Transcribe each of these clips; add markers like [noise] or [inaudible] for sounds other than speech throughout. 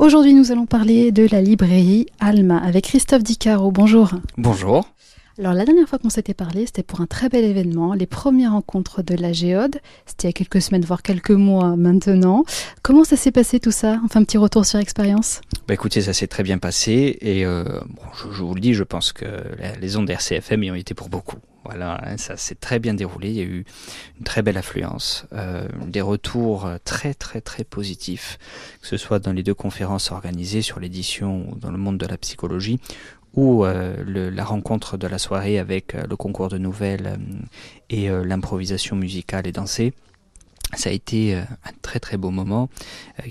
Aujourd'hui, nous allons parler de la librairie Alma avec Christophe Dicaro. Bonjour. Bonjour. Alors la dernière fois qu'on s'était parlé, c'était pour un très bel événement, les premières rencontres de la Géode. C'était il y a quelques semaines, voire quelques mois maintenant. Comment ça s'est passé tout ça? Enfin, un petit retour sur expérience bah Écoutez, ça s'est très bien passé et euh, bon, je, vous le dis, je pense que les ondes RCFM y ont été pour beaucoup. Voilà, hein, ça s'est très bien déroulé. Il y a eu une très belle affluence, euh, des retours très très très positifs, que ce soit dans les deux conférences organisées sur l'édition ou dans le monde de la psychologie, ou euh, la rencontre de la soirée avec euh, le concours de nouvelles euh, et l'improvisation musicale et dansée. Ça a été un très très beau moment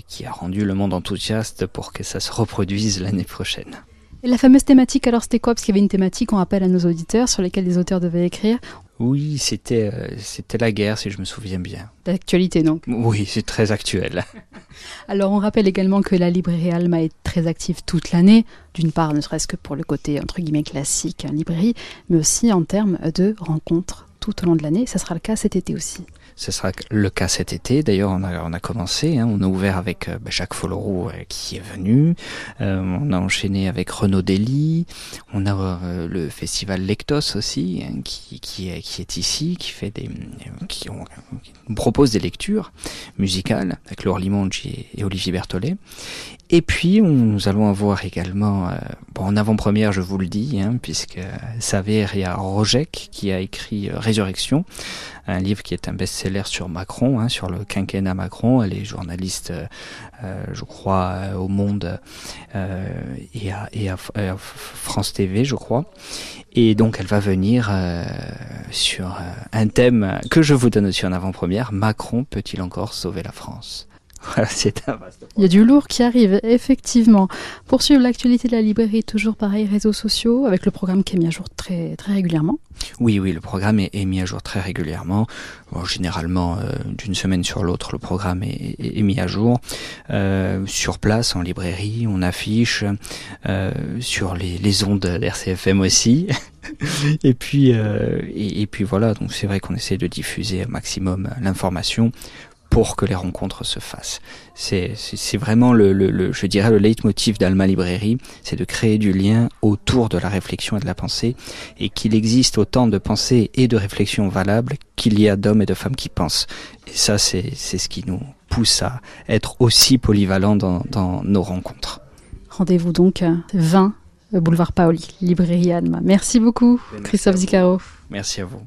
qui a rendu le monde enthousiaste pour que ça se reproduise l'année prochaine. Et la fameuse thématique, alors c'était quoi? Parce qu'il y avait une thématique, on rappelle à nos auditeurs, sur lesquelles les auteurs devaient écrire. Oui, c'était euh, c'était la guerre, si je me souviens bien. D'actualité, donc Oui, c'est très actuel. [laughs] Alors, on rappelle également que la librairie Alma est très active toute l'année, d'une part, ne serait-ce que pour le côté, entre guillemets, classique, hein, librairie, mais aussi en termes de rencontres tout au long de l'année. Ça sera le cas cet été aussi. Ce sera le cas cet été. D'ailleurs, on a, commencé. Hein, on a ouvert avec euh, Jacques Folloroux euh, qui est venu. Euh, on a enchaîné avec Renaud Dely. On a le festival Lectos aussi hein, qui, est, ici, qui fait des, qui, propose des lectures musicales avec Laure Limongi et, Olivier Berthollet. Et puis, nous allons avoir également, en avant-première, je vous le dis, hein, puisque s'avère, il y a Rojek qui a écrit euh, Résurrection, un livre qui est un best-seller sur Macron, hein, sur le quinquennat Macron. Elle est journaliste, euh, je crois, au Monde euh, et, à, et, France TV, je crois. Et donc, elle va venir euh, sur un thème que je vous donne aussi en avant-première. Macron peut-il encore sauver la France? [laughs] c'est un vaste Il y a du lourd qui arrive, effectivement. Pour suivre l'actualité de la librairie, toujours pareil, réseaux sociaux, avec le programme qui est mis à jour très, très régulièrement. Oui, oui, le programme est, est mis à jour très régulièrement. Bon, généralement, euh, d'une semaine sur l'autre, le programme est, est, est, mis à jour. Euh, sur place, en librairie, on affiche euh, sur les, les ondes d'RCFM aussi. [laughs] et puis, et, et puis voilà. Donc c'est vrai qu'on essaie de diffuser un maximum l'information pour que les rencontres se fassent. C'est vraiment le, le, le, je dirais, le leitmotiv d'Alma Librairie, c'est de créer du lien autour de la réflexion et de la pensée, et qu'il existe autant de pensées et de réflexions valables qu'il y a d'hommes et de femmes qui pensent. Et ça, c'est ce qui nous pousse à être aussi polyvalents dans, dans nos rencontres. Rendez-vous donc 20 boulevard Paoli, librairie Alma. Merci beaucoup, Merci Christophe Zicaro. Merci à vous.